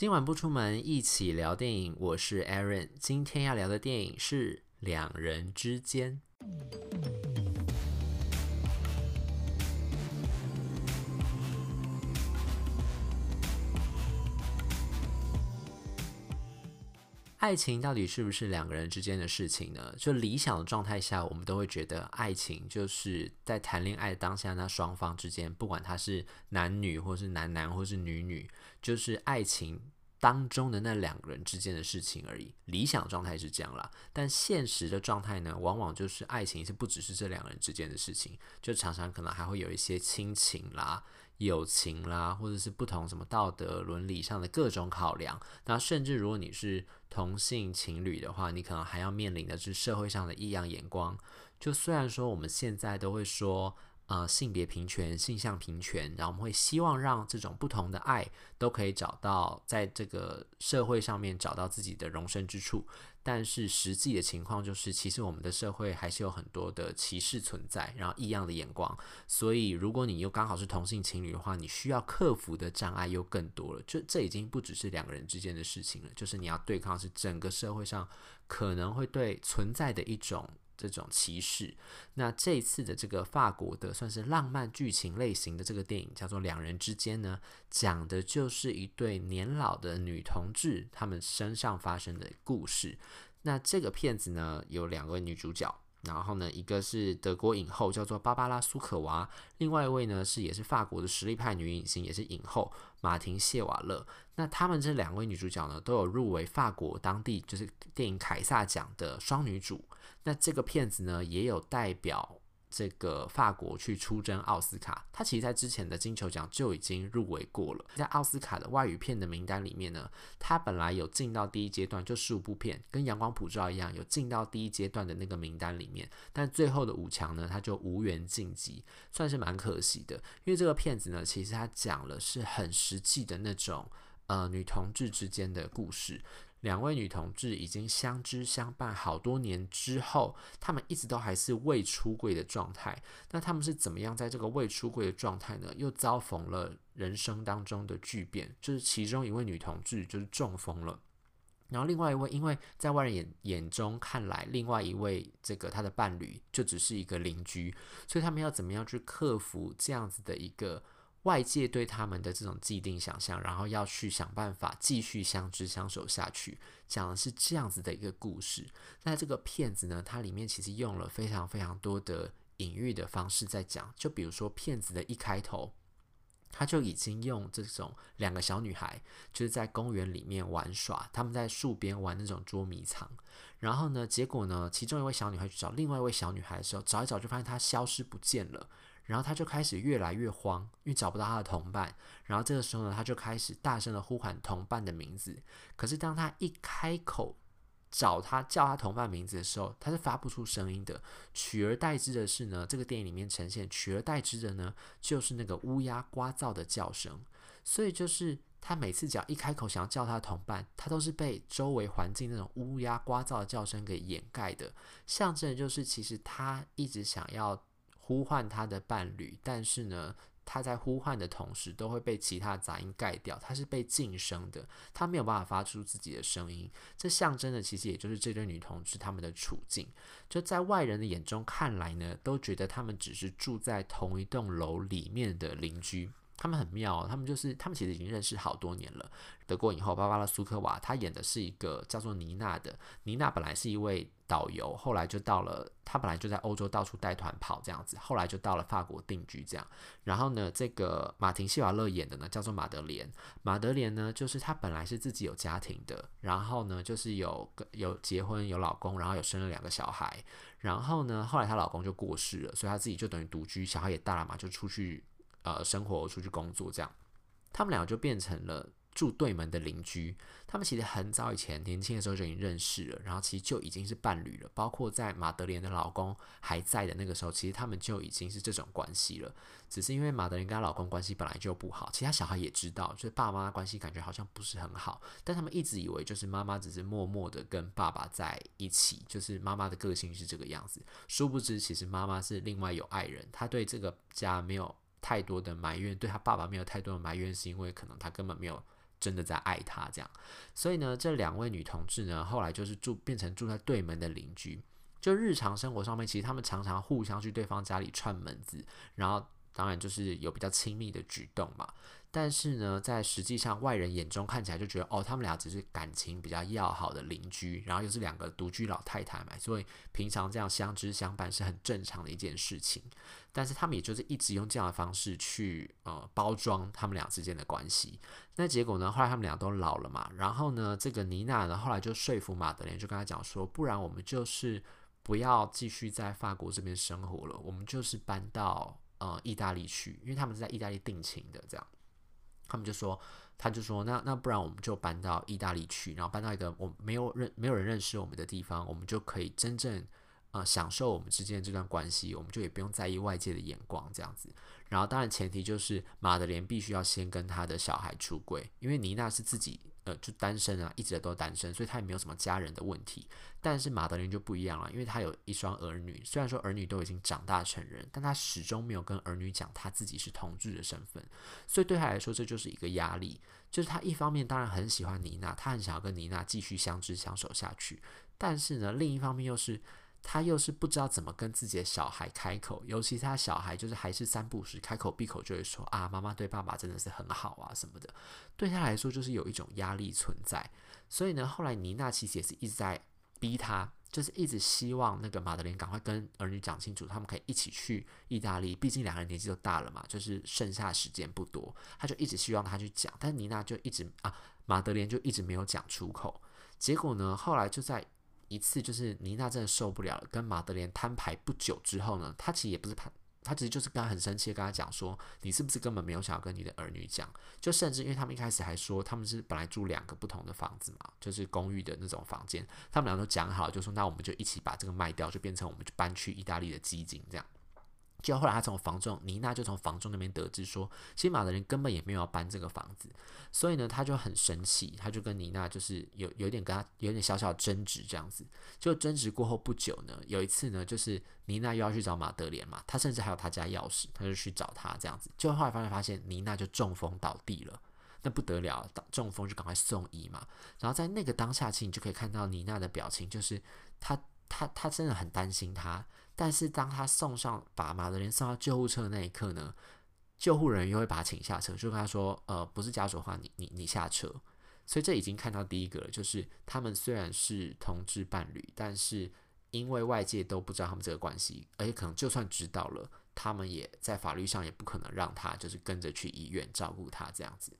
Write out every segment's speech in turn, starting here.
今晚不出门，一起聊电影。我是 Aaron，今天要聊的电影是《两人之间》。爱情到底是不是两个人之间的事情呢？就理想的状态下，我们都会觉得爱情就是在谈恋爱当下，那双方之间，不管他是男女，或是男男，或是女女，就是爱情当中的那两个人之间的事情而已。理想状态是这样啦，但现实的状态呢，往往就是爱情是不只是这两个人之间的事情，就常常可能还会有一些亲情啦。友情啦，或者是不同什么道德伦理上的各种考量，那甚至如果你是同性情侣的话，你可能还要面临的是社会上的异样眼光。就虽然说我们现在都会说，呃，性别平权、性向平权，然后我们会希望让这种不同的爱都可以找到在这个社会上面找到自己的容身之处。但是实际的情况就是，其实我们的社会还是有很多的歧视存在，然后异样的眼光。所以，如果你又刚好是同性情侣的话，你需要克服的障碍又更多了。就这已经不只是两个人之间的事情了，就是你要对抗是整个社会上可能会对存在的一种。这种歧视，那这次的这个法国的算是浪漫剧情类型的这个电影叫做《两人之间》呢，讲的就是一对年老的女同志他们身上发生的故事。那这个片子呢，有两位女主角。然后呢，一个是德国影后，叫做芭芭拉苏可娃；另外一位呢是也是法国的实力派女影星，也是影后马婷谢瓦勒。那他们这两位女主角呢，都有入围法国当地就是电影凯撒奖的双女主。那这个片子呢，也有代表。这个法国去出征奥斯卡，他其实在之前的金球奖就已经入围过了。在奥斯卡的外语片的名单里面呢，他本来有进到第一阶段，就十五部片，跟《阳光普照》一样，有进到第一阶段的那个名单里面。但最后的五强呢，他就无缘晋级，算是蛮可惜的。因为这个片子呢，其实他讲了是很实际的那种呃女同志之间的故事。两位女同志已经相知相伴好多年之后，她们一直都还是未出柜的状态。那她们是怎么样在这个未出柜的状态呢？又遭逢了人生当中的巨变，就是其中一位女同志就是中风了，然后另外一位因为在外人眼眼中看来，另外一位这个她的伴侣就只是一个邻居，所以他们要怎么样去克服这样子的一个。外界对他们的这种既定想象，然后要去想办法继续相知相守下去，讲的是这样子的一个故事。那这个片子呢，它里面其实用了非常非常多的隐喻的方式在讲，就比如说片子的一开头，他就已经用这种两个小女孩就是在公园里面玩耍，他们在树边玩那种捉迷藏，然后呢，结果呢，其中一位小女孩去找另外一位小女孩的时候，找一找就发现她消失不见了。然后他就开始越来越慌，因为找不到他的同伴。然后这个时候呢，他就开始大声的呼喊同伴的名字。可是当他一开口找他叫他同伴名字的时候，他是发不出声音的。取而代之的是呢，这个电影里面呈现取而代之的呢，就是那个乌鸦呱噪的叫声。所以就是他每次只要一开口想要叫他的同伴，他都是被周围环境那种乌鸦呱噪的叫声给掩盖的，象征就是其实他一直想要。呼唤他的伴侣，但是呢，他在呼唤的同时都会被其他杂音盖掉，他是被晋升的，他没有办法发出自己的声音。这象征的其实也就是这对女同志他们的处境，就在外人的眼中看来呢，都觉得他们只是住在同一栋楼里面的邻居。他们很妙，他们就是他们其实已经认识好多年了。德国影后芭芭拉苏科娃，她演的是一个叫做妮娜的。妮娜本来是一位导游，后来就到了，她本来就在欧洲到处带团跑这样子，后来就到了法国定居这样。然后呢，这个马婷谢瓦勒演的呢叫做马德莲。马德莲呢，就是她本来是自己有家庭的，然后呢就是有个有结婚有老公，然后有生了两个小孩。然后呢，后来她老公就过世了，所以她自己就等于独居，小孩也大了嘛，就出去。呃，生活出去工作这样，他们俩就变成了住对门的邻居。他们其实很早以前年轻的时候就已经认识了，然后其实就已经是伴侣了。包括在马德莲的老公还在的那个时候，其实他们就已经是这种关系了。只是因为马德莲跟她老公关系本来就不好，其他小孩也知道，就是爸妈关系感觉好像不是很好。但他们一直以为就是妈妈只是默默的跟爸爸在一起，就是妈妈的个性是这个样子。殊不知，其实妈妈是另外有爱人，她对这个家没有太多的埋怨，对他爸爸没有太多的埋怨，是因为可能他根本没有真的在爱他这样。所以呢，这两位女同志呢，后来就是住变成住在对门的邻居，就日常生活上面，其实他们常常互相去对方家里串门子，然后当然就是有比较亲密的举动嘛。但是呢，在实际上外人眼中看起来就觉得，哦，他们俩只是感情比较要好的邻居，然后又是两个独居老太太嘛，所以平常这样相知相伴是很正常的一件事情。但是他们也就是一直用这样的方式去呃包装他们俩之间的关系。那结果呢，后来他们俩都老了嘛，然后呢，这个妮娜呢后来就说服马德莲，就跟他讲说，不然我们就是不要继续在法国这边生活了，我们就是搬到呃意大利去，因为他们是在意大利定情的这样。他们就说，他就说，那那不然我们就搬到意大利去，然后搬到一个我没有认没有人认识我们的地方，我们就可以真正呃享受我们之间的这段关系，我们就也不用在意外界的眼光这样子。然后当然前提就是马德莲必须要先跟他的小孩出柜，因为妮娜是自己。呃，就单身啊，一直都单身，所以他也没有什么家人的问题。但是马德琳就不一样了，因为他有一双儿女，虽然说儿女都已经长大成人，但他始终没有跟儿女讲他自己是同志的身份，所以对他来说这就是一个压力。就是他一方面当然很喜欢妮娜，他很想要跟妮娜继续相知相守下去，但是呢，另一方面又是。他又是不知道怎么跟自己的小孩开口，尤其他小孩就是还是三不时开口闭口就会说啊，妈妈对爸爸真的是很好啊什么的，对他来说就是有一种压力存在。所以呢，后来妮娜其实也是一直在逼他，就是一直希望那个马德莲赶快跟儿女讲清楚，他们可以一起去意大利，毕竟两个人年纪都大了嘛，就是剩下的时间不多，他就一直希望他去讲，但妮娜就一直啊，马德莲就一直没有讲出口。结果呢，后来就在。一次就是妮娜真的受不了了，跟马德莲摊牌不久之后呢，他其实也不是他，他其实就是跟他很生气，跟他讲说，你是不是根本没有想要跟你的儿女讲？就甚至因为他们一开始还说他们是本来住两个不同的房子嘛，就是公寓的那种房间，他们俩都讲好，就说那我们就一起把这个卖掉，就变成我们就搬去意大利的基金这样。就后来他从房仲，妮娜就从房仲那边得知说，其实马德莲根本也没有要搬这个房子，所以呢，他就很生气，他就跟妮娜就是有有点跟他有点小小争执这样子。就争执过后不久呢，有一次呢，就是妮娜又要去找马德莲嘛，他甚至还有他家钥匙，他就去找他这样子。就后来发现发现妮娜就中风倒地了，那不得了，中风就赶快送医嘛。然后在那个当下期，你就可以看到妮娜的表情，就是他他他真的很担心他。但是当他送上把马德莲送到救护车的那一刻呢，救护人员又会把他请下车，就跟他说：“呃，不是家属的话，你你你下车。”所以这已经看到第一个了，就是他们虽然是同志伴侣，但是因为外界都不知道他们这个关系，而且可能就算知道了，他们也在法律上也不可能让他就是跟着去医院照顾他这样子。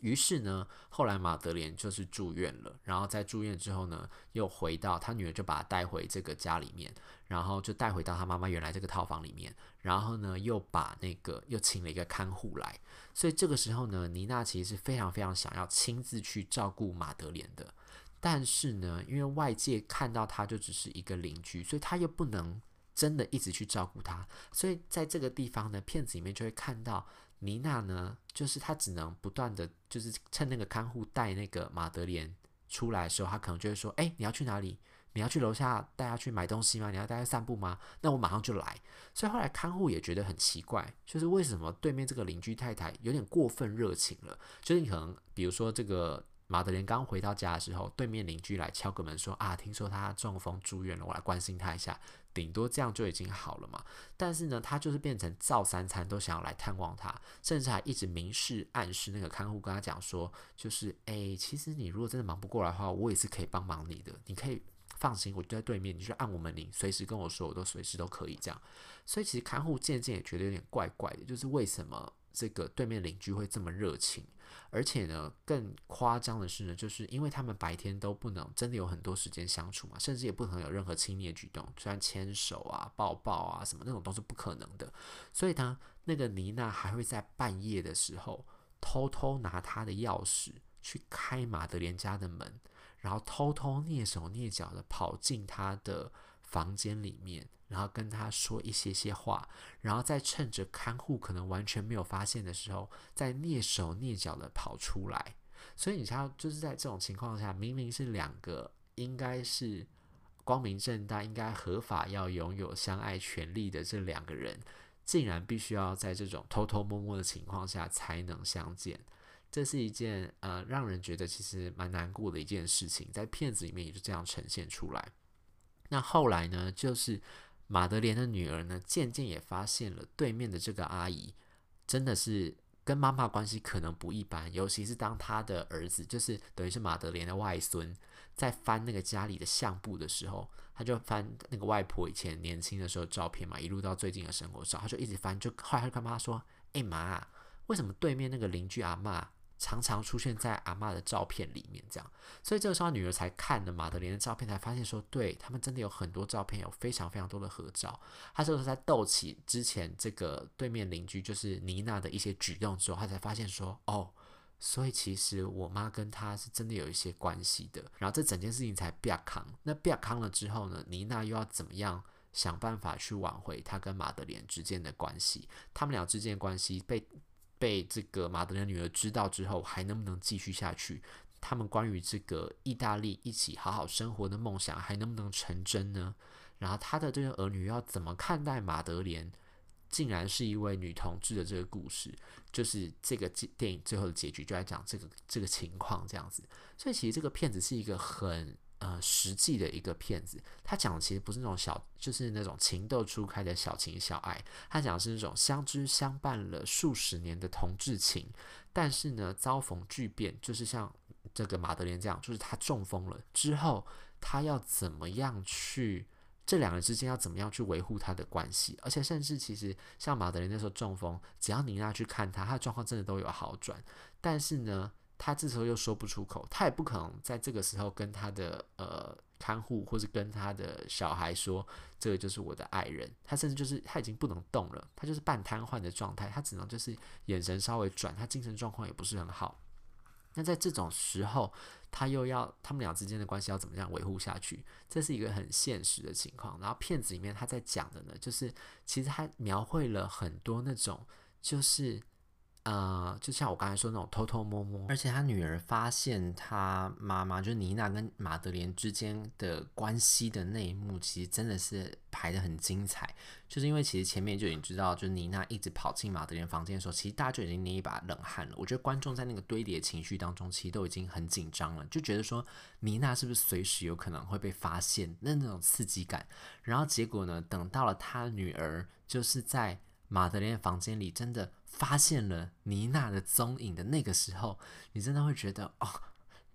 于是呢，后来马德莲就是住院了，然后在住院之后呢，又回到他女儿就把他带回这个家里面，然后就带回到他妈妈原来这个套房里面，然后呢又把那个又请了一个看护来，所以这个时候呢，妮娜其实是非常非常想要亲自去照顾马德莲的，但是呢，因为外界看到他就只是一个邻居，所以他又不能真的一直去照顾他，所以在这个地方呢，片子里面就会看到。妮娜呢，就是她只能不断的，就是趁那个看护带那个马德莲出来的时候，她可能就会说：“哎，你要去哪里？你要去楼下带她去买东西吗？你要带她散步吗？那我马上就来。”所以后来看护也觉得很奇怪，就是为什么对面这个邻居太太有点过分热情了？就是你可能比如说这个。马德莲刚回到家的时候，对面邻居来敲个门说：“啊，听说他中风住院了，我来关心他一下。”顶多这样就已经好了嘛。但是呢，他就是变成造三餐都想要来探望他，甚至还一直明示暗示那个看护跟他讲说：“就是哎，其实你如果真的忙不过来的话，我也是可以帮忙你的。你可以放心，我就在对面，你就按我门铃，随时跟我说，我都随时都可以这样。”所以其实看护渐渐也觉得有点怪怪的，就是为什么这个对面邻居会这么热情？而且呢，更夸张的是呢，就是因为他们白天都不能真的有很多时间相处嘛，甚至也不可能有任何亲密的举动，虽然牵手啊、抱抱啊什么那种都是不可能的。所以呢，那个妮娜还会在半夜的时候偷偷拿她的钥匙去开马德莲家的门，然后偷偷蹑手蹑脚的跑进他的房间里面。然后跟他说一些些话，然后再趁着看护可能完全没有发现的时候，再蹑手蹑脚的跑出来。所以你知道，就是在这种情况下，明明是两个应该是光明正大、应该合法要拥有相爱权利的这两个人，竟然必须要在这种偷偷摸摸的情况下才能相见。这是一件呃让人觉得其实蛮难过的一件事情，在片子里面也就这样呈现出来。那后来呢，就是马德莲的女儿呢，渐渐也发现了对面的这个阿姨真的是跟妈妈关系可能不一般，尤其是当她的儿子，就是等于是马德莲的外孙，在翻那个家里的相簿的时候，他就翻那个外婆以前年轻的时候照片嘛，一路到最近的生活照，他就一直翻，就后来他就跟妈妈说：“哎妈，为什么对面那个邻居阿嬷？”常常出现在阿嬷的照片里面，这样，所以这个时候女儿才看了马德莲的照片，才发现说，对，他们真的有很多照片，有非常非常多的合照。她这个时候在逗起之前这个对面邻居就是妮娜的一些举动之后，她才发现说，哦，所以其实我妈跟她是真的有一些关系的。然后这整件事情才变康，那变康了之后呢，妮娜又要怎么样想办法去挽回她跟马德莲之间的关系？他们俩之间的关系被。被这个马德莲女儿知道之后，还能不能继续下去？他们关于这个意大利一起好好生活的梦想，还能不能成真呢？然后他的这个儿女要怎么看待马德莲？竟然是一位女同志的这个故事，就是这个电影最后的结局就在讲这个这个情况这样子。所以其实这个片子是一个很。呃，实际的一个骗子，他讲的其实不是那种小，就是那种情窦初开的小情小爱，他讲的是那种相知相伴了数十年的同志情，但是呢，遭逢巨变，就是像这个马德莲这样，就是他中风了之后，他要怎么样去，这两个人之间要怎么样去维护他的关系，而且甚至其实像马德莲那时候中风，只要妮娜去看他，他的状况真的都有好转，但是呢。他这时候又说不出口，他也不可能在这个时候跟他的呃看护或者跟他的小孩说，这个就是我的爱人。他甚至就是他已经不能动了，他就是半瘫痪的状态，他只能就是眼神稍微转，他精神状况也不是很好。那在这种时候，他又要他们俩之间的关系要怎么样维护下去？这是一个很现实的情况。然后片子里面他在讲的呢，就是其实他描绘了很多那种就是。呃，就像我刚才说那种偷偷摸摸，而且他女儿发现他妈妈就是妮娜跟马德莲之间的关系的那一幕，其实真的是排得很精彩。就是因为其实前面就已经知道，就是妮娜一直跑进马德莲房间的时候，其实大家就已经捏一把冷汗了。我觉得观众在那个堆叠情绪当中，其实都已经很紧张了，就觉得说妮娜是不是随时有可能会被发现，那那种刺激感。然后结果呢，等到了他女儿就是在马德莲房间里，真的。发现了妮娜的踪影的那个时候，你真的会觉得哦，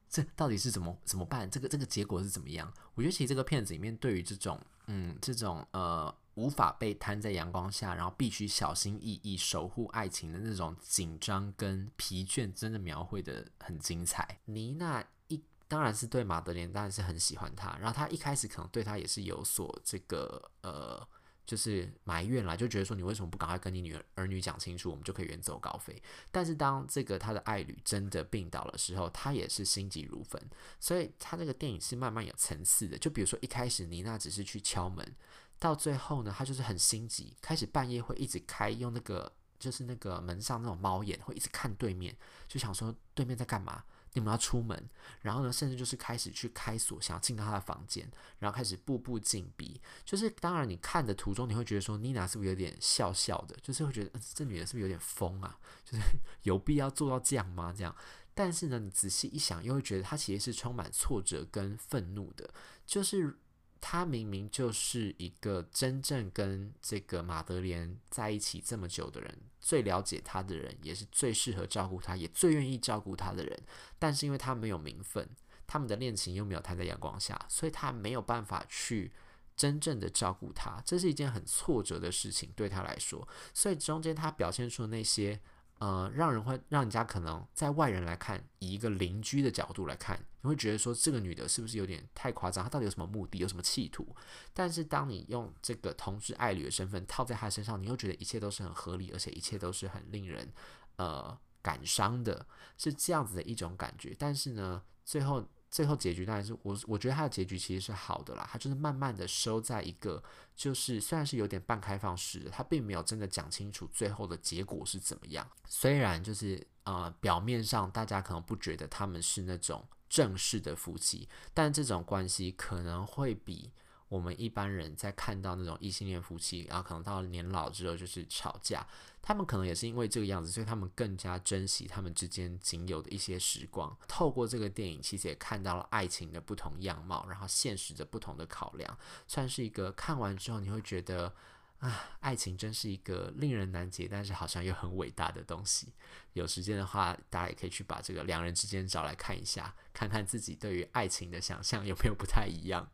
这到底是怎么怎么办？这个这个结果是怎么样？我觉得其实这个片子里面对于这种嗯这种呃无法被摊在阳光下，然后必须小心翼翼守护爱情的那种紧张跟疲倦，真的描绘得很精彩。妮娜一当然是对马德莲当然是很喜欢他，然后他一开始可能对他也是有所这个呃。就是埋怨啦，就觉得说你为什么不赶快跟你女儿儿女讲清楚，我们就可以远走高飞。但是当这个他的爱侣真的病倒的时候，他也是心急如焚。所以他这个电影是慢慢有层次的。就比如说一开始妮娜只是去敲门，到最后呢，他就是很心急，开始半夜会一直开，用那个就是那个门上那种猫眼，会一直看对面，就想说对面在干嘛。你们要出门，然后呢，甚至就是开始去开锁，想要进到他的房间，然后开始步步紧逼。就是当然，你看的途中，你会觉得说，妮娜是不是有点笑笑的？就是会觉得，这女人是不是有点疯啊？就是 有必要做到这样吗？这样，但是呢，你仔细一想，又会觉得她其实是充满挫折跟愤怒的，就是。他明明就是一个真正跟这个马德莲在一起这么久的人，最了解他的人，也是最适合照顾他，也最愿意照顾他的人。但是因为他没有名分，他们的恋情又没有摊在阳光下，所以他没有办法去真正的照顾他。这是一件很挫折的事情对他来说。所以中间他表现出那些。呃，让人会让人家可能在外人来看，以一个邻居的角度来看，你会觉得说这个女的是不是有点太夸张？她到底有什么目的，有什么企图？但是当你用这个同志爱侣的身份套在她身上，你又觉得一切都是很合理，而且一切都是很令人呃感伤的，是这样子的一种感觉。但是呢，最后。最后结局当然是我，我觉得他的结局其实是好的啦。他就是慢慢的收在一个，就是虽然是有点半开放式的，他并没有真的讲清楚最后的结果是怎么样。虽然就是呃表面上大家可能不觉得他们是那种正式的夫妻，但这种关系可能会比我们一般人在看到那种异性恋夫妻，然后可能到了年老之后就是吵架，他们可能也是因为这个样子，所以他们更加珍惜他们之间仅有的一些时光。透过这个电影，其实也看到了爱情的不同样貌，然后现实的不同的考量，算是一个看完之后你会觉得啊，爱情真是一个令人难解，但是好像又很伟大的东西。有时间的话，大家也可以去把这个两人之间找来看一下，看看自己对于爱情的想象有没有不太一样。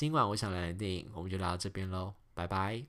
今晚我想聊的电影，我们就聊到这边喽，拜拜。